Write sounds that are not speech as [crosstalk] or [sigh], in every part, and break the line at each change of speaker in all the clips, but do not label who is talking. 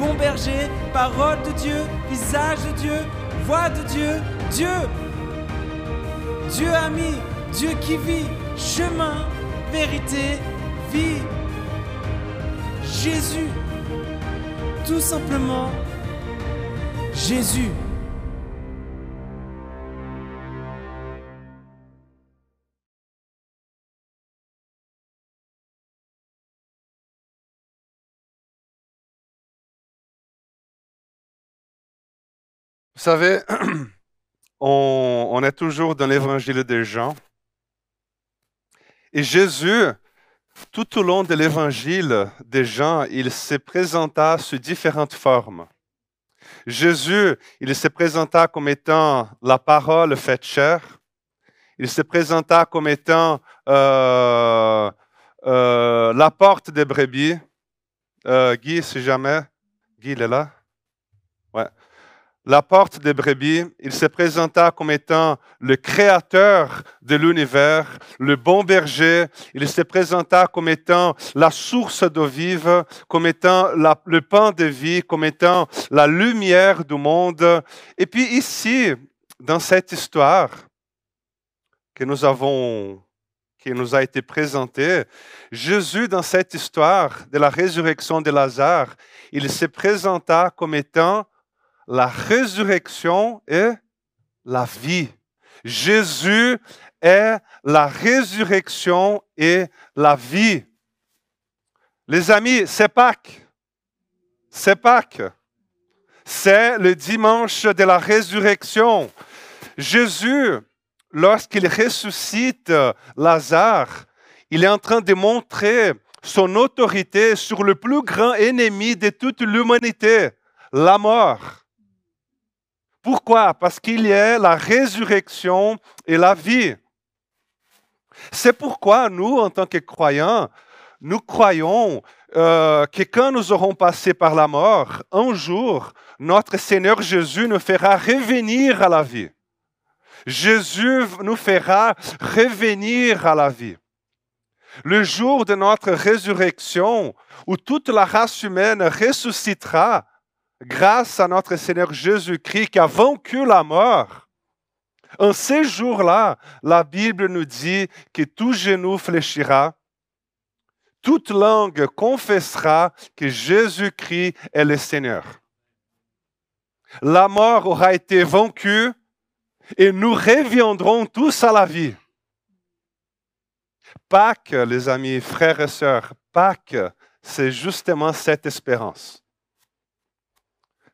bon berger, parole de Dieu, visage de Dieu, voix de Dieu, Dieu. Dieu ami, Dieu qui vit, chemin, vérité, vie. Jésus, tout simplement Jésus.
Vous savez, [clears throat] on, est toujours dans l'évangile de Jean. Et Jésus, tout au long de l'évangile de Jean, il se présenta sous différentes formes. Jésus, il se présenta comme étant la parole faite chair. Il se présenta comme étant euh, euh, la porte des brebis. Euh, Guy, si jamais. Guy, il est là? La porte des brebis, il se présenta comme étant le créateur de l'univers, le bon berger, il se présenta comme étant la source d'eau vive, comme étant le pain de vie, comme étant la lumière du monde. Et puis ici, dans cette histoire que nous avons qui nous a été présentée, Jésus, dans cette histoire de la résurrection de Lazare, il se présenta comme étant la résurrection et la vie. Jésus est la résurrection et la vie. Les amis, c'est Pâques. C'est Pâques. C'est le dimanche de la résurrection. Jésus, lorsqu'il ressuscite Lazare, il est en train de montrer son autorité sur le plus grand ennemi de toute l'humanité, la mort. Pourquoi? Parce qu'il y a la résurrection et la vie. C'est pourquoi nous, en tant que croyants, nous croyons euh, que quand nous aurons passé par la mort, un jour, notre Seigneur Jésus nous fera revenir à la vie. Jésus nous fera revenir à la vie. Le jour de notre résurrection, où toute la race humaine ressuscitera, grâce à notre Seigneur Jésus-Christ qui a vaincu la mort, en ces jours-là, la Bible nous dit que tout genou fléchira, toute langue confessera que Jésus-Christ est le Seigneur. La mort aura été vaincue et nous reviendrons tous à la vie. Pâques, les amis, frères et sœurs, Pâques, c'est justement cette espérance.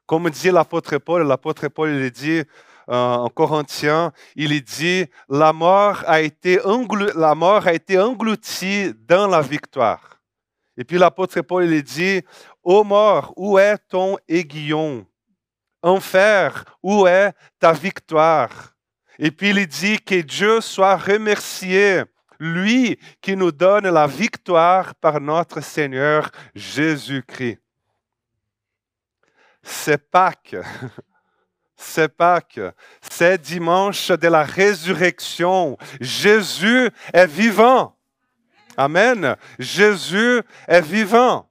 Comme dit l'apôtre Paul, l'apôtre Paul il dit euh, en Corinthiens, il dit la mort a été la mort a été engloutie dans la victoire. Et puis l'apôtre Paul il dit ô mort, où est ton aiguillon? Enfer, où est ta victoire? Et puis il dit que Dieu soit remercié, lui qui nous donne la victoire par notre Seigneur Jésus-Christ c'est Pâques. [laughs] C'est Pâques. C'est dimanche de la résurrection. Jésus est vivant. Amen. Jésus est vivant.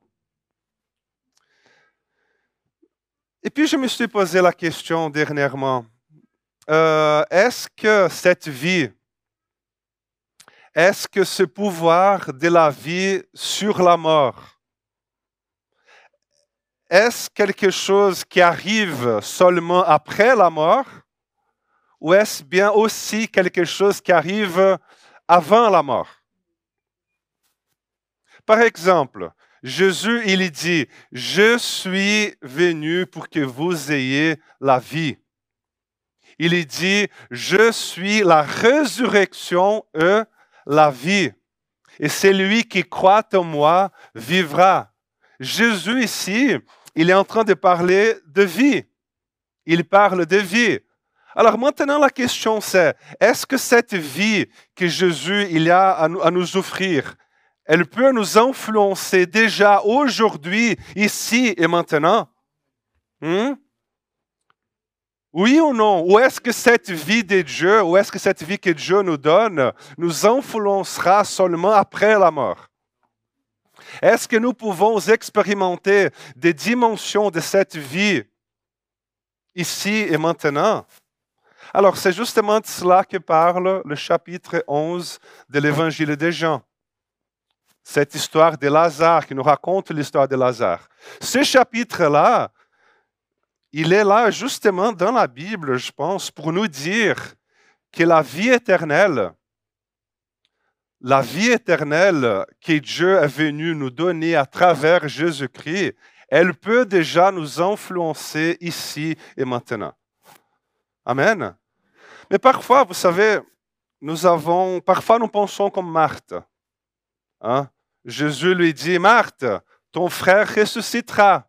Et puis je me suis posé la question dernièrement. Euh, est-ce que cette vie, est-ce que ce pouvoir de la vie sur la mort, est-ce quelque chose qui arrive seulement après la mort ou est-ce bien aussi quelque chose qui arrive avant la mort? Par exemple, Jésus, il dit, je suis venu pour que vous ayez la vie. Il dit, je suis la résurrection et la vie. Et celui qui croit en moi vivra. Jésus ici, il est en train de parler de vie. Il parle de vie. Alors maintenant, la question c'est, est-ce que cette vie que Jésus il a à nous, offrir, elle peut nous influencer déjà aujourd'hui, ici et maintenant? Hmm? Oui ou non? Ou est-ce que cette vie de Dieu, ou est-ce que cette vie que Dieu nous donne, nous influencera seulement après la mort? Est-ce que nous pouvons expérimenter des dimensions de cette vie ici et maintenant? Alors, c'est justement de cela que parle le chapitre 11 de l'évangile de Jean. Cette histoire de Lazare, qui nous raconte l'histoire de Lazare. Ce chapitre-là, il est là justement dans la Bible, je pense, pour nous dire que la vie éternelle, la vie éternelle que Dieu est venu nous donner à travers Jésus-Christ, elle peut déjà nous influencer ici et maintenant. Amen. Mais parfois, vous savez, nous avons, parfois nous pensons comme Marthe. Hein? Jésus lui dit, Marthe, ton frère ressuscitera.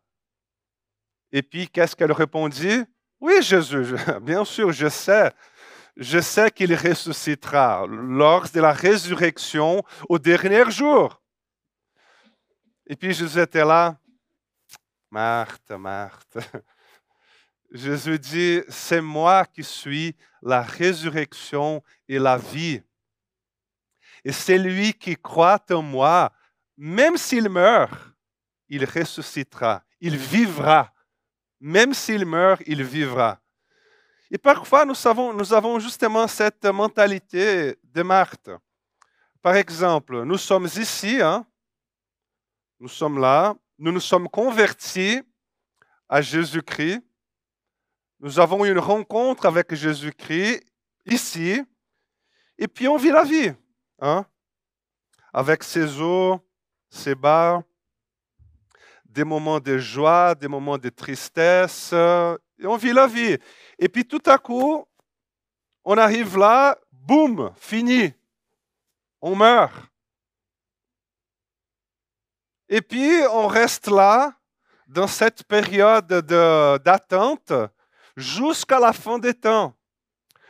Et puis, qu'est-ce qu'elle répondit? Oui, Jésus, [laughs] bien sûr, je sais. Je sais qu'il ressuscitera lors de la résurrection au dernier jour. Et puis Jésus était là. Marthe, Marthe. [laughs] Jésus dit, c'est moi qui suis la résurrection et la vie. Et c'est lui qui croit en moi, même s'il meurt, il ressuscitera, il vivra même s'il meurt, il vivra. Et parfois, nous, savons, nous avons justement cette mentalité de Marthe. Par exemple, nous sommes ici, hein? nous sommes là, nous nous sommes convertis à Jésus-Christ. Nous avons une rencontre avec Jésus-Christ ici, et puis on vit la vie, hein? avec ses hauts, ses bas, des moments de joie, des moments de tristesse, on vit la vie. Et puis tout à coup, on arrive là, boum, fini, on meurt. Et puis on reste là, dans cette période d'attente, jusqu'à la fin des temps,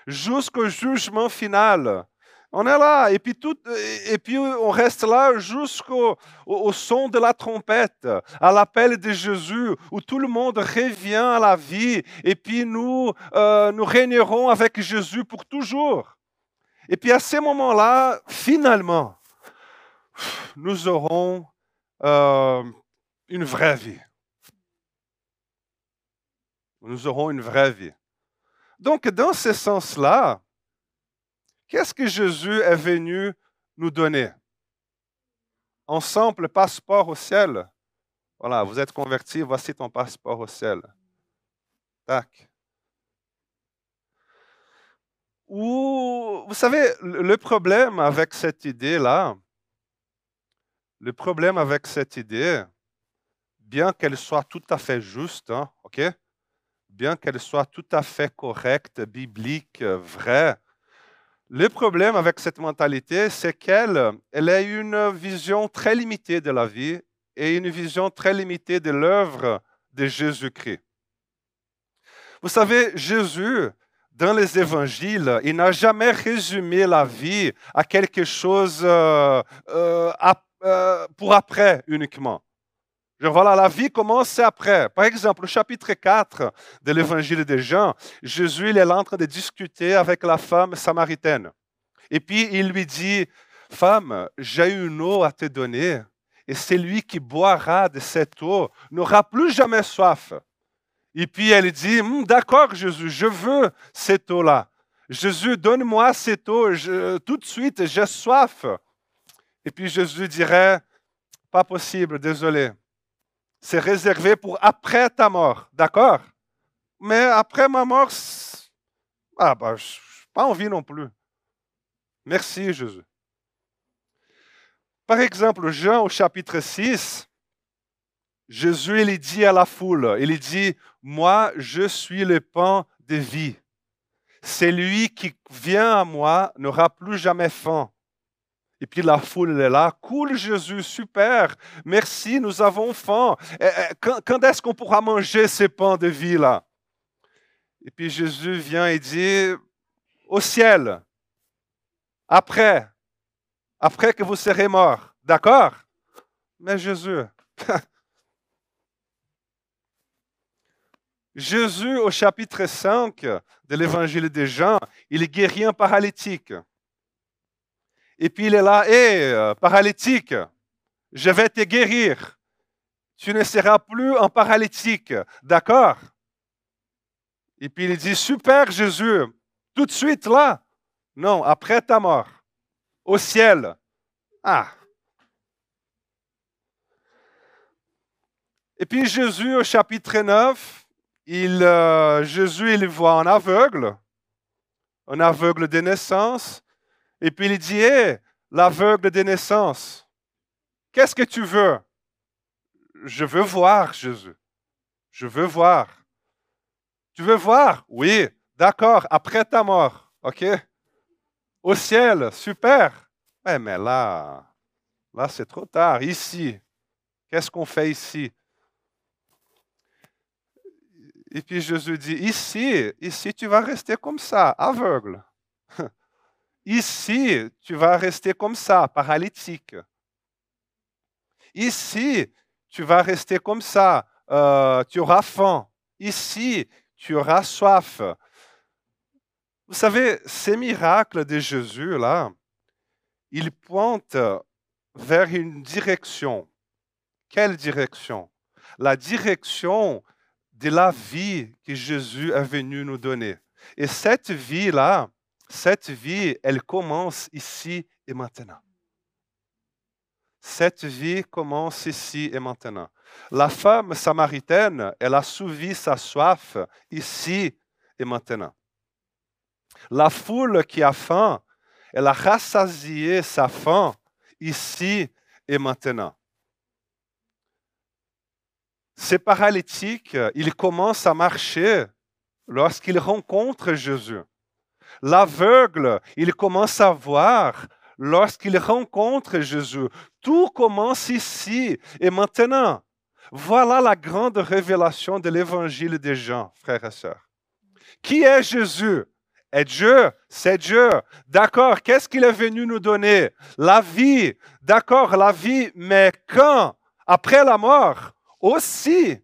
jusqu'au jugement final. On est là, et puis, tout, et puis on reste là jusqu'au au, son de la trompette, à l'appel de Jésus, où tout le monde revient à la vie, et puis nous, euh, nous régnerons avec Jésus pour toujours. Et puis à ce moment-là, finalement, nous aurons euh, une vraie vie. Nous aurons une vraie vie. Donc, dans ce sens-là, Qu'est-ce que Jésus est venu nous donner? Un simple passeport au ciel. Voilà, vous êtes converti, voici ton passeport au ciel. Tac. Ou, vous savez, le problème avec cette idée-là, le problème avec cette idée, bien qu'elle soit tout à fait juste, hein? Bien qu'elle soit tout à fait correcte, biblique, vraie, le problème avec cette mentalité, c'est qu'elle elle a une vision très limitée de la vie et une vision très limitée de l'œuvre de Jésus-Christ. Vous savez, Jésus, dans les évangiles, il n'a jamais résumé la vie à quelque chose euh, euh, euh, pour après uniquement voilà, la vie commence après. Par exemple, au chapitre 4 de l'évangile de Jean, Jésus il est en train de discuter avec la femme samaritaine. Et puis il lui dit, Femme, j'ai une eau à te donner, et celui qui boira de cette eau n'aura plus jamais soif. Et puis elle dit, hum, D'accord, Jésus, je veux cette eau-là. Jésus, donne-moi cette eau, tout de suite, j'ai soif. Et puis Jésus dirait, Pas possible, désolé c'est réservé pour après ta mort, d'accord? Mais après ma mort, ah ben, je n'ai pas envie non plus. Merci Jésus. Par exemple, Jean au chapitre 6, Jésus il dit à la foule, il dit, moi je suis le pain de vie. Celui qui vient à moi n'aura plus jamais faim. Et puis la foule est là. Cool Jésus, super. Merci, nous avons faim. Quand, est-ce qu'on pourra manger ces pains de vie là? Et puis Jésus vient et dit, au ciel, après, après que vous serez mort. D'accord? Mais Jésus, [laughs] Jésus au chapitre 5 de l'évangile des Jean, il guérit un paralytique. Et puis il est là, hé, paralytique, je vais te guérir. Tu ne seras plus un paralytique. D'accord Et puis il dit, super Jésus, tout de suite là. Non, après ta mort, au ciel. Ah. Et puis Jésus au chapitre 9, il, euh, Jésus il voit un aveugle, un aveugle de naissance, et puis il dit, hé, l'aveugle de naissance, qu'est-ce que tu veux? Je veux voir Jésus. Je veux voir. Tu veux voir? Oui, d'accord, après ta mort, ok? Au ciel, super. Ouais, mais là, là c'est trop tard. Ici, qu'est-ce qu'on fait ici? Et puis Jésus dit, ici, ici, tu vas rester comme ça, aveugle. Ici, tu vas rester comme ça, paralytique. Ici, tu vas rester comme ça, euh, tu auras faim. Ici, tu auras soif. Vous savez, ces miracles de Jésus, là, ils pointent vers une direction. Quelle direction? La direction de la vie que Jésus est venu nous donner. Et cette vie-là, cette vie, elle commence ici et maintenant. Cette vie commence ici et maintenant. La femme samaritaine, elle a souvi sa soif ici et maintenant. La foule qui a faim, elle a rassasié sa faim ici et maintenant. Ces paralytiques, ils commencent à marcher lorsqu'ils rencontrent Jésus. L'aveugle, il commence à voir lorsqu'il rencontre Jésus. Tout commence ici et maintenant. Voilà la grande révélation de l'évangile des gens, frères et sœurs. Qui est Jésus? Est Dieu, c'est Dieu. D'accord, qu'est-ce qu'il est venu nous donner? La vie. D'accord, la vie, mais quand? Après la mort? Aussi.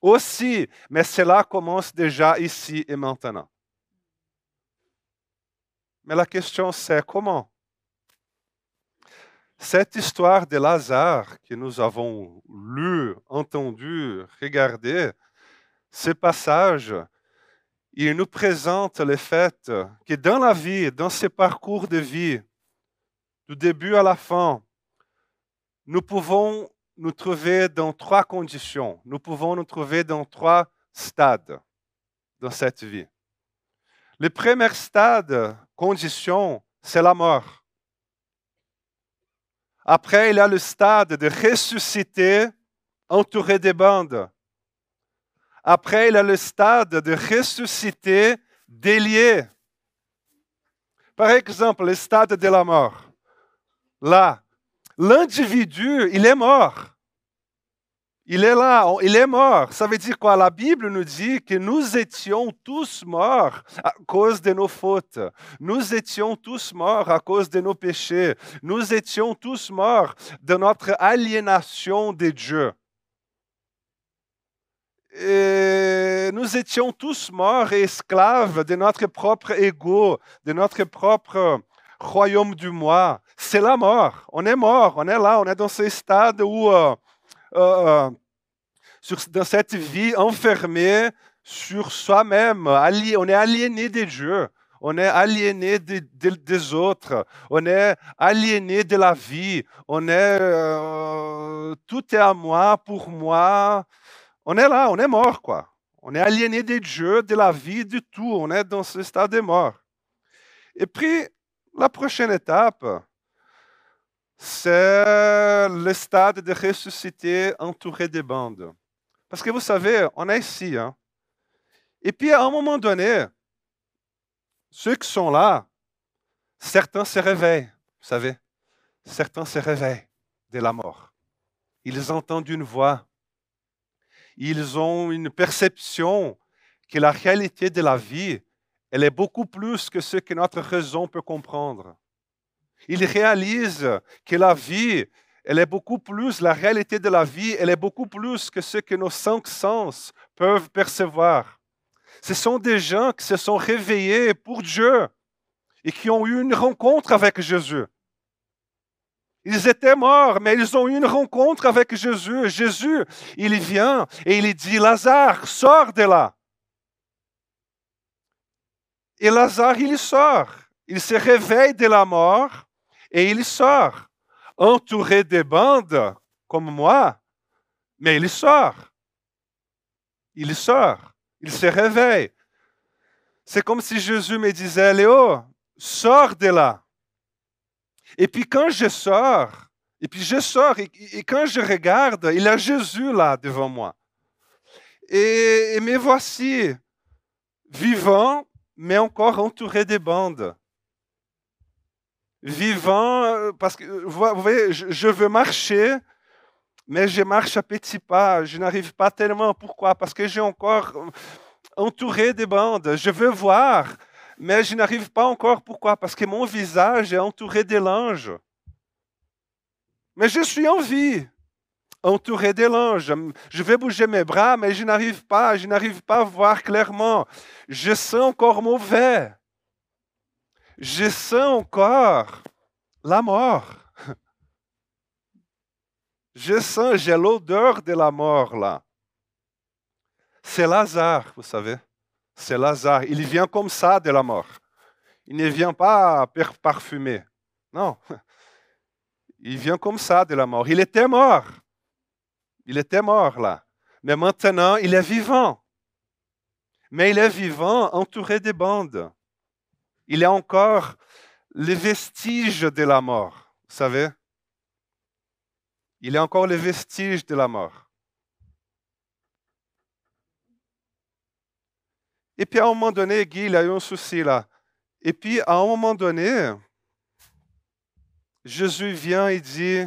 Aussi. Mais cela commence déjà ici et maintenant. Mais la question c'est comment? Cette histoire de Lazare que nous avons lu, entendu, regardé, ce passage, il nous présente le fait que dans la vie, dans ce parcours de vie, du début à la fin, nous pouvons nous trouver dans trois conditions. Nous pouvons nous trouver dans trois stades dans cette vie. Le premier stade, condition, c'est la mort. Après, il y a le stade de ressusciter entouré des bandes. Après, il y a le stade de ressusciter délié. Par exemple, le stade de la mort. Là, l'individu, il est mort. Il est là, il est mort. Ça veut dire quoi? La Bible nous dit que nous étions tous morts à cause de nos fautes. Nous étions tous morts à cause de nos péchés. Nous étions tous morts de notre aliénation de Dieu. Et nous étions tous morts et esclaves de notre propre ego, de notre propre royaume du moi. C'est la mort. On est mort. On est là. On est dans ce stade où euh, euh, sur, dans cette vie enfermée sur soi-même. On est aliéné des dieux. On est aliéné des autres. On est aliéné de la vie. On est euh, tout est à moi, pour moi. On est là, on est mort, quoi. On est aliéné des dieux, de la vie, du tout. On est dans ce stade de mort. Et puis, la prochaine étape, c'est le stade de ressuscité entouré de bandes. Parce que vous savez, on est ici. Hein? Et puis, à un moment donné, ceux qui sont là, certains se réveillent, vous savez. Certains se réveillent de la mort. Ils entendent une voix. Ils ont une perception que la réalité de la vie, elle est beaucoup plus que ce que notre raison peut comprendre. Il réalise que la vie, elle est beaucoup plus, la réalité de la vie, elle est beaucoup plus que ce que nos cinq sens peuvent percevoir. Ce sont des gens qui se sont réveillés pour Dieu et qui ont eu une rencontre avec Jésus. Ils étaient morts, mais ils ont eu une rencontre avec Jésus. Jésus, il vient et il dit, Lazare, sors de là. Et Lazare, il sort. Il se réveille de la mort et il sort, entouré de bandes comme moi, mais il sort. Il sort. Il se réveille. C'est comme si Jésus me disait, Léo, sors de là. Et puis quand je sors, et puis je sors, et, quand je regarde, il y a Jésus là devant moi. Et, et me voici, vivant, mais encore entouré de bandes. Vivant, euh, parce que vous voyez, je veux marcher, mais je marche à petits pas. Je n'arrive pas tellement. Pourquoi? Parce que j'ai encore entouré de bandes. Je veux voir, mais je n'arrive pas encore. Pourquoi? Parce que mon visage est entouré de l'ange. Mais je suis en vie, entouré de l'ange. Je vais bouger mes bras, mais je n'arrive pas, je n'arrive pas à voir clairement. Je sens encore mauvais. Je sens encore la mort. Je sens, j'ai l'odeur de la mort là. C'est Lazare, vous savez. C'est Lazare. Il vient comme ça de la mort. Il ne vient pas parfumé. Non. Il vient comme ça de la mort. Il était mort. Il était mort là. Mais maintenant, il est vivant. Mais il est vivant entouré de bandes. Il a encore les vestiges de la mort. Vous savez? Il y a encore les vestiges de la mort. Et puis à un moment donné, Guy, il a eu un souci là. Et puis à un moment donné, Jésus vient et dit,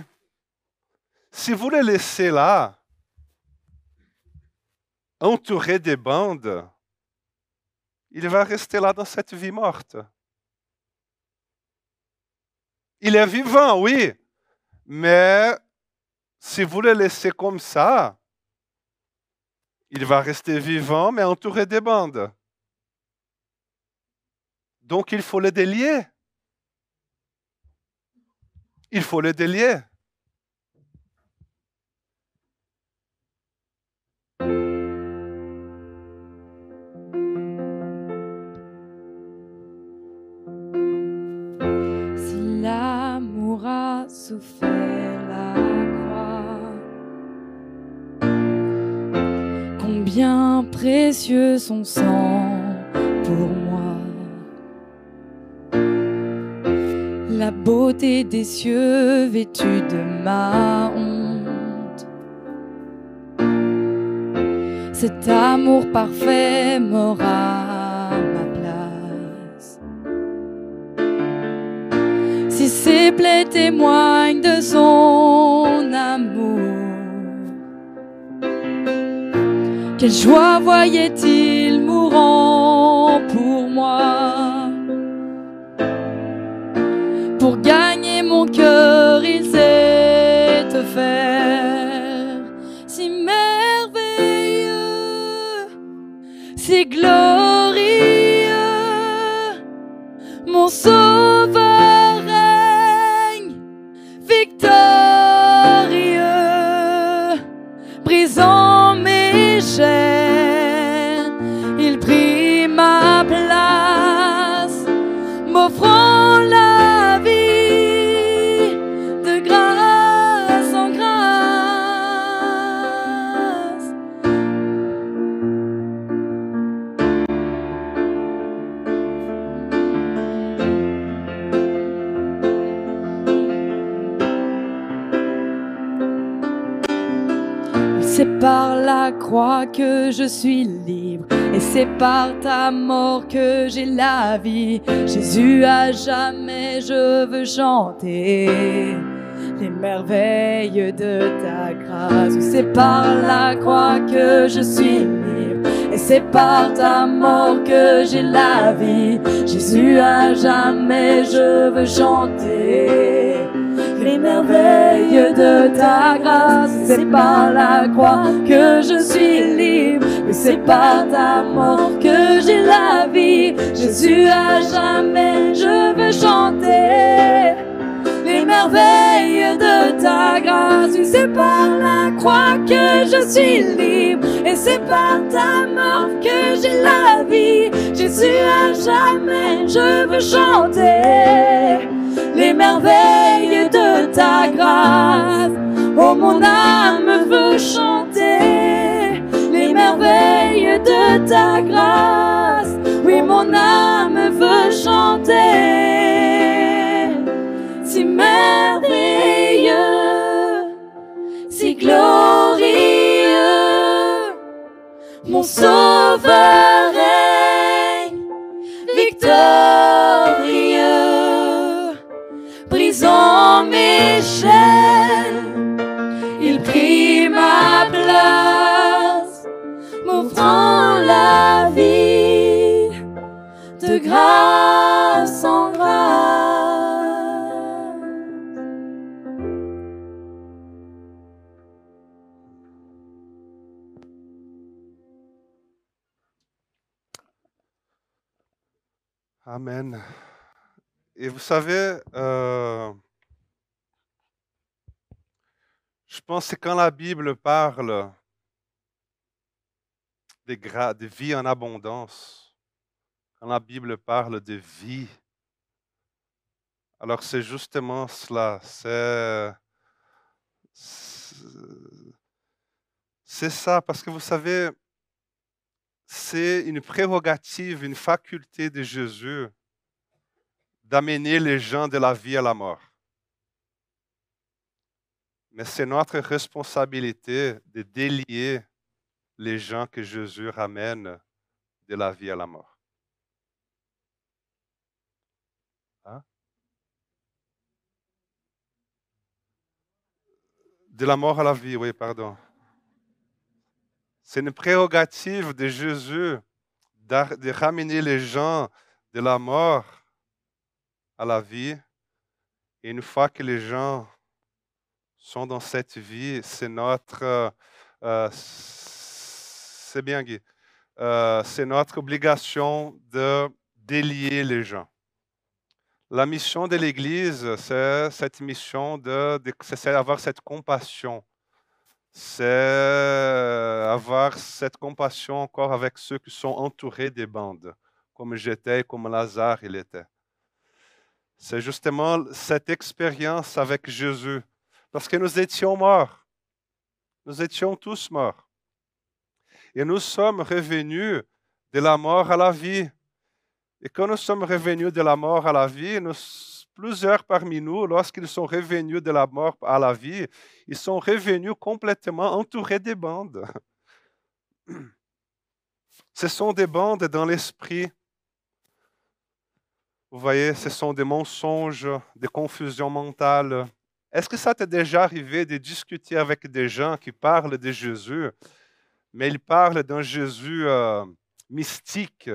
si vous le laissez là, entouré des bandes, il va rester là dans cette vie morte. Il est vivant, oui, mais si vous le laissez comme ça, il va rester vivant, mais entouré des bandes. Donc il faut le délier. Il faut le délier.
Souffert la croix, combien précieux son sang pour moi. la beauté des cieux vêtue de ma honte. Cet amour parfait m'aura ses plaies témoignent de son amour, quelle joie voyait-il mourant que je suis libre et c'est par ta mort que j'ai la vie. Jésus, à jamais je veux chanter les merveilles de ta grâce. C'est par la croix que je suis libre et c'est par ta mort que j'ai la vie. Jésus, à jamais je veux chanter les merveilles de ta grâce. C'est par la croix que je suis libre, et c'est par ta mort que j'ai la vie. Jésus, à jamais je veux chanter les merveilles de ta grâce. C'est par la croix que je suis libre et c'est par ta mort que j'ai la vie. Jésus, à jamais je veux chanter les merveilles ta grâce. Oh, mon âme veut chanter les merveilles de ta grâce. Oui, mon âme veut chanter si merveilleux, si glorieux, mon sauveur règne victorieux, m'offrant la vie de grâce en grâce.
Amen. Et vous savez, euh, je pense que quand la Bible parle de, de vie en abondance, quand la Bible parle de vie, alors c'est justement cela. C'est- c'est ça, parce que vous savez, c'est une prérogative, une faculté de Jésus d'amener les gens de la vie à la mort. Mais c'est notre responsabilité de délier les gens que Jésus ramène de la vie à la mort. Hein? De la mort à la vie, oui, pardon. C'est une prérogative de Jésus de ramener les gens de la mort à la vie. Et une fois que les gens sont dans cette vie, c'est notre, euh, c'est bien Guy, Euh, c'est notre obligation de délier les gens. La mission de l'Église, c'est cette mission de, c'est avoir cette compassion. C'est avoir cette compassion encore avec ceux qui sont entourés des bandes, comme j'étais, comme Lazare il était. C'est justement cette expérience avec Jésus. Parce que nous étions morts. Nous étions tous morts. Et nous sommes revenus de la mort à la vie. Et quand nous sommes revenus de la mort à la vie, plusieurs parmi nous, lorsqu'ils sont revenus de la mort à la vie, ils sont revenus complètement entourés des bandes. [clears throat] Ce sont des bandes dans l'esprit. Vous voyez, ce sont des mensonges, des confusions mentales. Est-ce que ça t'est déjà arrivé de discuter avec des gens qui parlent de Jésus, mais ils parlent d'un Jésus euh, mystique?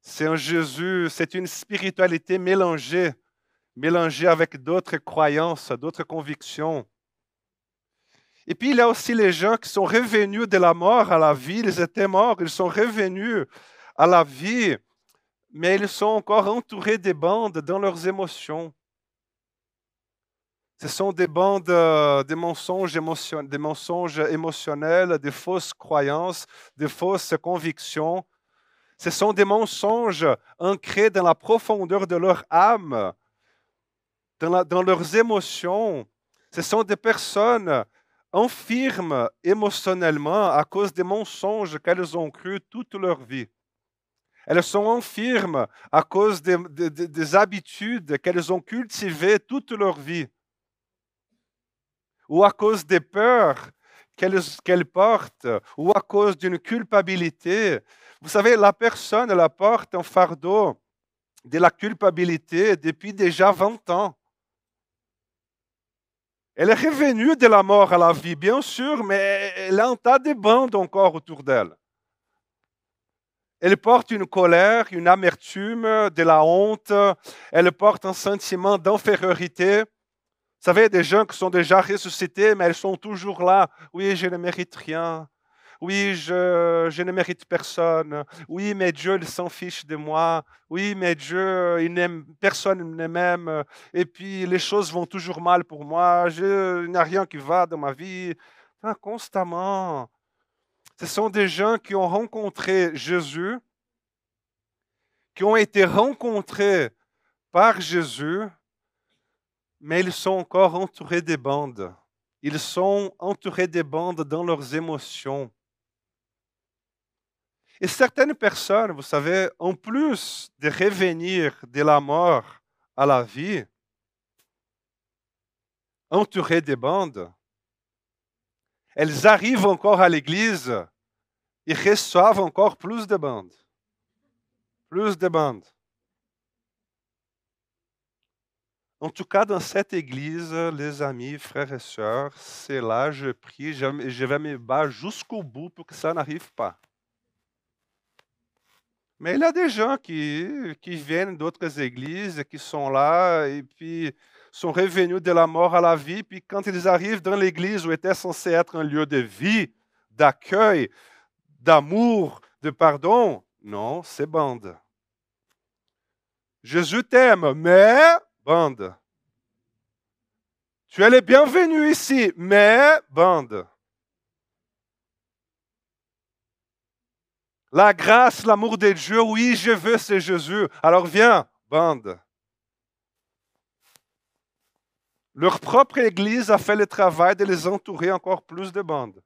C'est un Jésus, c'est une spiritualité mélangée, mélangée avec d'autres croyances, d'autres convictions. Et puis il y a aussi les gens qui sont revenus de la mort à la vie. Ils étaient morts, ils sont revenus à la vie, mais ils sont encore entourés des bandes dans leurs émotions. Ce sont des bandes, euh, des mensonges, émotion- des mensonges émotionnels, des fausses croyances, des fausses convictions. Ce sont des mensonges ancrés dans la profondeur de leur âme, dans, leurs émotions. Ce sont des personnes infirmes émotionnellement à cause des mensonges qu'elles ont cru toute leur vie. Elles sont infirmes à cause des habitudes qu'elles ont cultivées toute leur vie. Ou à cause des peurs qu'elles portent, ou à cause d'une culpabilité. Vous savez, la personne, elle porte un fardeau de la culpabilité depuis déjà 20 ans. Elle est revenue de la mort à la vie, bien sûr, mais elle a un tas de bandes encore autour d'elle. Elle porte une colère, une amertume, de la honte. Elle porte un sentiment d'infériorité. Vous savez, des gens qui sont déjà ressuscités, mais elles sont toujours là. Oui, je ne mérite rien. Oui, je, ne mérite personne. Oui, mais Dieu, il s'en fiche de moi. Oui, mais Dieu, il n'aime, personne ne m'aime. Et puis, les choses vont toujours mal pour moi. Je, il n'y a rien qui va dans ma vie. Enfin, constamment. Ce sont des gens qui ont rencontré Jésus, qui ont été rencontrés par Jésus, mais ils sont encore entourés des bandes. Ils sont entourés des bandes dans leurs émotions. Et certaines personnes, vous savez, en plus de revenir de la mort à la vie, entourées des bandes, elles arrivent encore à l'église et reçoivent encore plus de bandes. Plus de bandes. En tout cas, dans cette église, les amis, frères et sœurs, c'est là, je prie, je vais me battre jusqu'au bout pour que ça n'arrive pas. Mais il y a des gens qui, qui viennent d'autres églises, qui sont là et puis sont revenus de la mort à la vie. Puis quand ils arrivent dans l'église où était censé être un lieu de vie, d'accueil, d'amour, de pardon, non, c'est bande. Jésus t'aime, mais bande. Tu es le bienvenu ici, mais bande. La grâce, l'amour de Dieu, oui, je veux, c'est Jésus. Alors viens, bande. Leur propre Église a fait le travail de les entourer encore plus de bandes.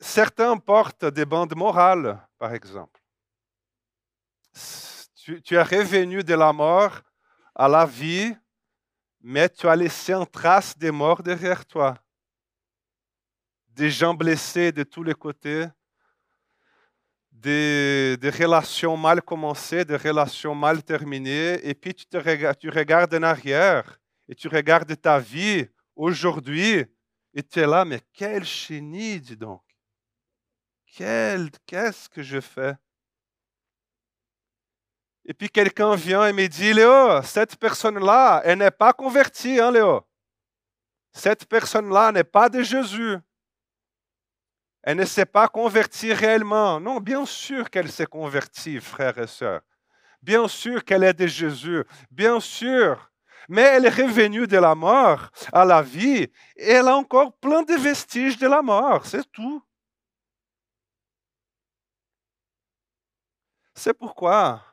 Certains portent des bandes morales, par exemple. Tu, es revenu de la mort à la vie, mais tu as laissé une trace de mort derrière toi des gens blessés de tous les côtés, des, relations mal commencées, des relations mal terminées, et puis tu, te regardes, tu regardes en arrière et tu regardes ta vie aujourd'hui, et tu es là, mais quel chenille, dis donc. Qu'est-ce que je fais? Et puis quelqu'un vient et me dit, Léo, cette personne-là, elle n'est pas convertie, hein, Léo? Cette personne-là n'est pas de Jésus. Elle ne s'est pas convertie réellement. Non, bien sûr qu'elle s'est convertie, frères et sœurs. Bien sûr qu'elle est de Jésus. Bien sûr. Mais elle est revenue de la mort à la vie et elle a encore plein de vestiges de la mort. C'est tout. C'est pourquoi,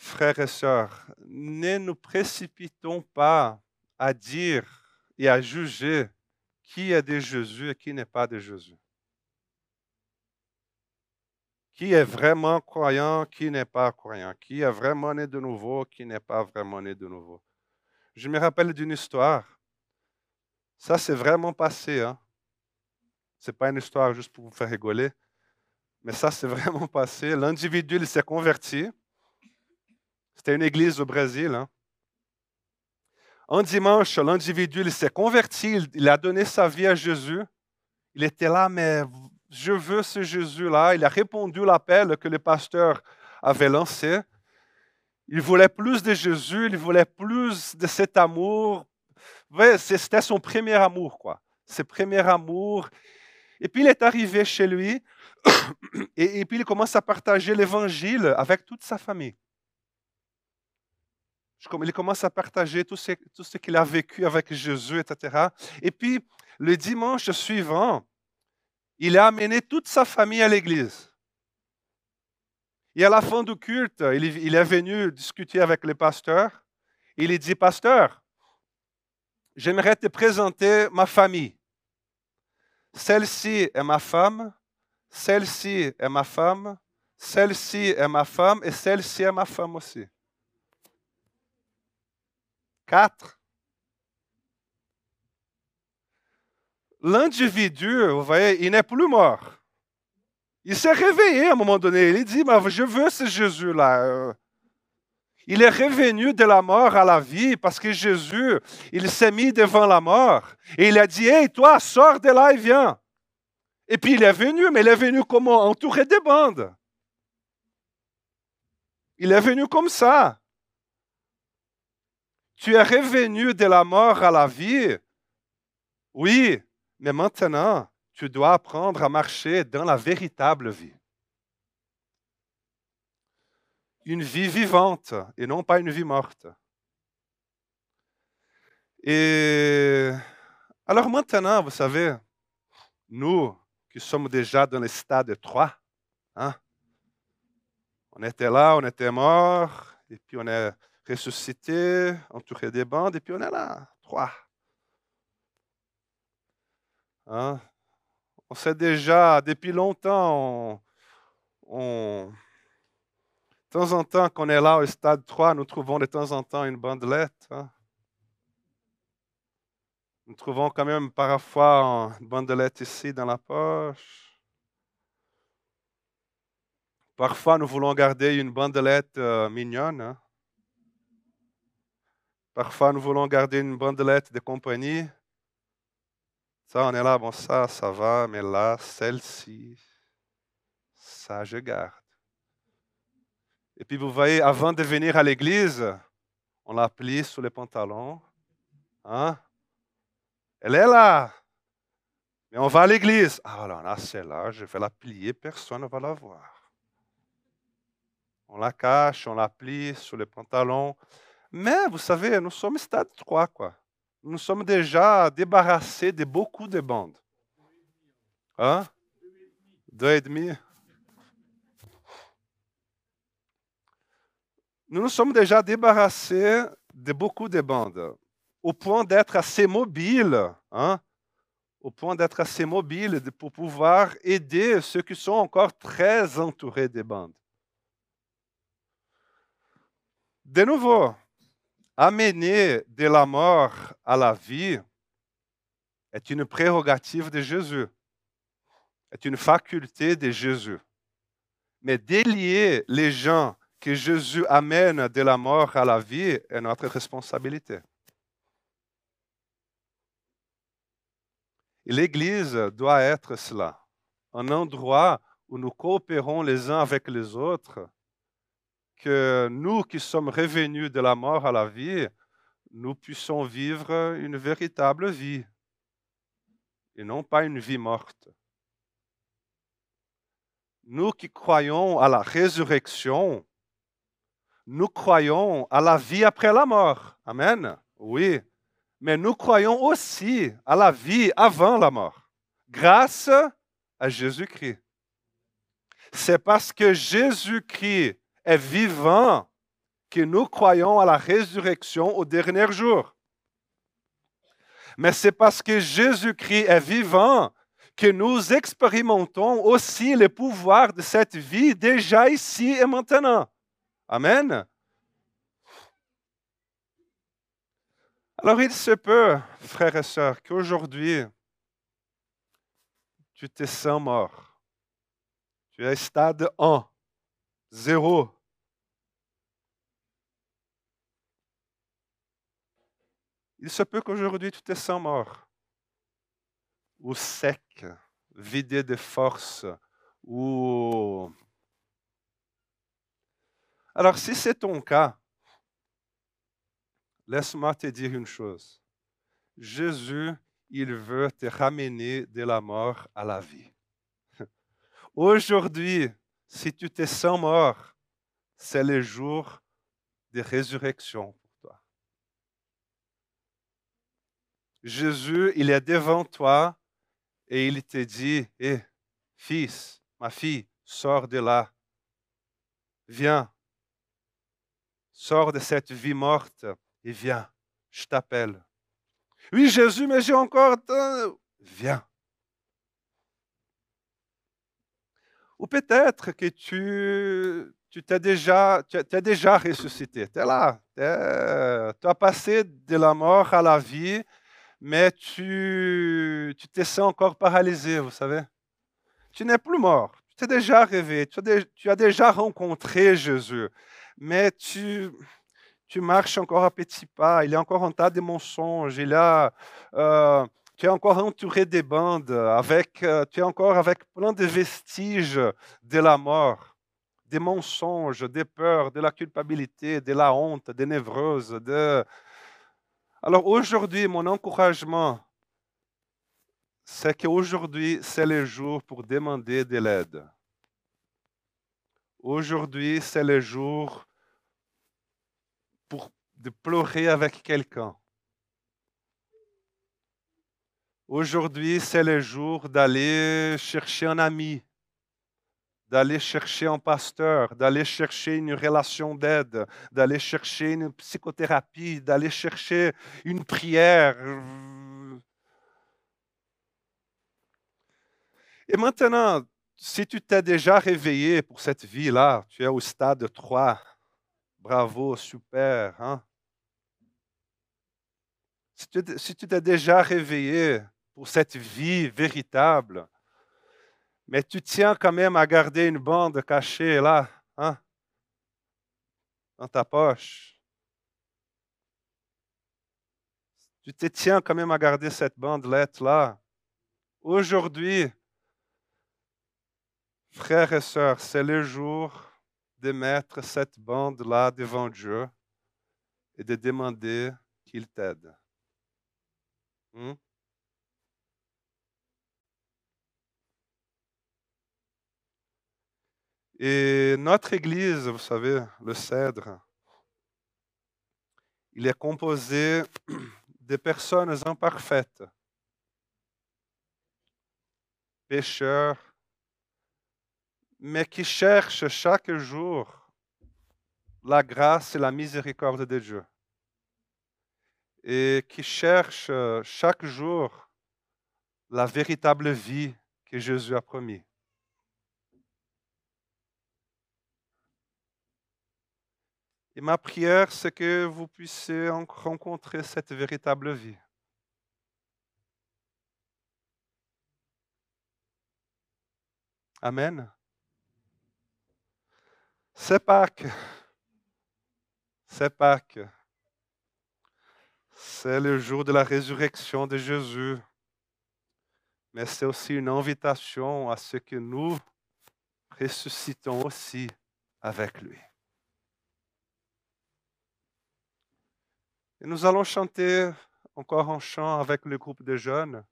frères et sœurs, ne nous précipitons pas à dire et à juger qui est de Jésus et qui n'est pas de Jésus. Qui est vraiment croyant, qui n'est pas croyant. Qui est vraiment né de nouveau, qui n'est pas vraiment né de nouveau. Je me rappelle d'une histoire. Ça, c'est vraiment passé. Hein? Ce n'est pas une histoire juste pour vous faire rigoler. Mais ça, c'est [laughs] vraiment passé. L'individu, il s'est converti. C'était une église au Brésil. Hein? Un dimanche, l'individu s'est converti, il a donné sa vie à Jésus. Il était là, mais je veux ce Jésus-là. Il a répondu l'appel que le pasteur avait lancé. Il voulait plus de Jésus, il voulait plus de cet amour. C'était son premier amour, quoi. Ses premier amour. Et puis il est arrivé chez lui [coughs] et puis il commence à partager l'évangile avec toute sa famille il commence à partager tout ce, qu'il a vécu avec Jésus, etc. Et puis, le dimanche suivant, il a amené toute sa famille à l'église. Et à la fin du culte, il, il est venu discuter avec le pasteur. Il dit, pasteur, j'aimerais te présenter ma famille. Celle-ci est ma femme, celle-ci est ma femme, celle-ci est ma femme et celle-ci est ma femme aussi. L'individu, vous voyez, il n'est plus mort. Il s'est réveillé à un moment donné. Il dit, je veux ce Jésus-là. Il est revenu de la mort à la vie parce que Jésus, il s'est mis devant la mort et il a dit, hey, toi, sors de là et viens. Et puis il est venu, mais il est venu comment Entouré des bandes. Il est venu comme ça. Tu es revenu de la mort à la vie? Oui, mais maintenant, tu dois apprendre à marcher dans la véritable vie. Une vie vivante et non pas une vie morte. Et alors maintenant, vous savez, nous qui sommes déjà dans le stade 3, hein, on était là, on était mort, et puis on est ressuscité, entouré des bandes, et puis on est là, 3. Hein? On sait déjà, depuis longtemps, on, de temps en temps, qu'on est là au stade 3, nous trouvons de temps en temps une bandelette. Hein? Nous trouvons quand même parfois une bandelette ici dans la poche. Parfois, nous voulons garder une bandelette euh, mignonne. Hein? Parfois, nous voulons garder une bandelette de compagnie. Ça, on est là, bon, ça, ça va, mais là, celle-ci, ça, je garde. Et puis, vous voyez, avant de venir à l'église, on la plie sous les pantalons. Hein? Elle est là. Mais on va à l'église. Ah là, là, je vais la plier, personne ne va la voir. On la cache, on la plie sous les pantalons. Mais vous savez, nous sommes stade 3, quoi. Nous sommes déjà débarrassés de beaucoup de bandes. Hein? Deux et demi. Nous nous sommes déjà débarrassés de beaucoup de bandes au point d'être assez mobile, hein, au point d'être assez mobile pour pouvoir aider ceux qui sont encore très entourés des bandes. De nouveau, amener de la mort à la vie est une prérogative de Jésus, est une faculté de Jésus. Mais délier les gens que Jésus amène de la mort à la vie est notre responsabilité. l'Église doit être cela, un endroit où nous coopérons les uns avec les autres, que nous qui sommes revenus de la mort à la vie, nous puissions vivre une véritable vie et non pas une vie morte. Nous qui croyons à la résurrection, nous croyons à la vie après la mort. Amen. Oui mais nous croyons aussi à la vie avant la mort, grâce à Jésus-Christ. C'est parce que Jésus-Christ est vivant que nous croyons à la résurrection au dernier jour. Mais c'est parce que Jésus-Christ est vivant que nous expérimentons aussi le pouvoir de cette vie déjà ici et maintenant. Amen. Alors il se peut, frères et sœurs, qu'aujourd'hui, tu te sens mort. Tu es stade 1, 0. Il se peut qu'aujourd'hui tu te sens mort, ou sec, vidé de force, ou... Alors si c'est ton cas, Laisse-moi te dire une chose. Jésus, il veut te ramener de la mort à la vie. [laughs] Aujourd'hui, si tu te sens mort, c'est le jour de résurrection pour toi. Jésus, il est devant toi et il te dit, hé, fils, ma fille, sors de là. Viens, sors de cette vie morte et viens, je t'appelle. Oui, Jésus, mais j'ai encore... Viens. Ou peut-être que tu, tu t'es déjà, tu es déjà ressuscité. Tu es là. tu as passé de la mort à la vie, mais tu, tu te sens encore paralysé, vous savez. Tu n'es plus mort. Tu t'es déjà rêvé. Tu as déjà rencontré Jésus. Mais tu, tu marches encore à petits pas, il y a encore un tas de mensonges, il a, euh, tu es encore entouré des bandes, avec, euh, tu es encore avec plein de vestiges de la mort, des mensonges, des peurs, de la culpabilité, de la honte, des névroses. De... Alors aujourd'hui, mon encouragement, c'est qu'aujourd'hui, c'est le jour pour demander de l'aide. Aujourd'hui, c'est le jour pour de pleurer avec quelqu'un. Aujourd'hui, c'est le jour d'aller chercher un ami, d'aller chercher un pasteur, d'aller chercher une relation d'aide, d'aller chercher une psychothérapie, d'aller chercher une prière. Et maintenant, si tu t'es déjà réveillé pour cette vie-là, tu es au stade 3, bravo, super. Hein? Si tu t'es déjà réveillé pour cette vie véritable, mais tu tiens quand même à garder une bande cachée là, hein, dans ta poche. Tu te tiens quand même à garder cette bandelette là. Aujourd'hui, Frères et sœurs, c'est le jour de mettre cette bande-là devant Dieu et de demander qu'il t'aide. Hmm? Et notre Église, vous savez, le Cèdre, il est composé [clears throat] de personnes imparfaites, pécheurs, mais qui cherche chaque jour la grâce et la miséricorde de Dieu. Et qui cherche chaque jour la véritable vie que Jésus a promis. Et ma prière, c'est que vous puissiez rencontrer cette véritable vie. Amen. C'est Pâques. C'est Pâques. C'est le jour de la résurrection de Jésus. Mais c'est aussi une invitation à ce que nous ressuscitons aussi avec lui. Et nous allons chanter encore un chant avec le groupe de jeunes.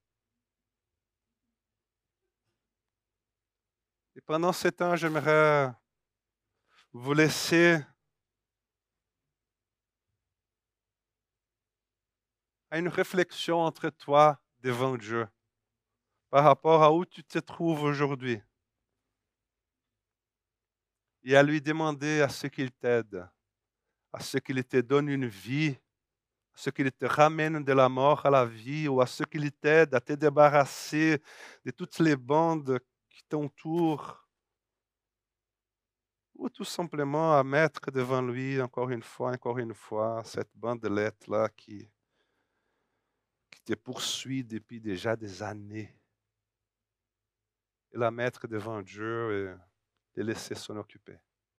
Et pendant ce temps, j'aimerais vous laisser à une réflexion entre toi devant Dieu par rapport à où tu te trouves aujourd'hui et à lui demander à ce qu'il t'aide, à ce qu'il te donne une vie, ce qu'il te ramène de la mort à la vie ou à ce qu'il t'aide à te débarrasser de toutes les bandes qui t'entourent ou tout simplement à mettre devant lui encore une fois, encore une fois, cette bandelette-là qui, qui te poursuit depuis déjà des années. Et la mettre devant Dieu et te laisser s'en occuper.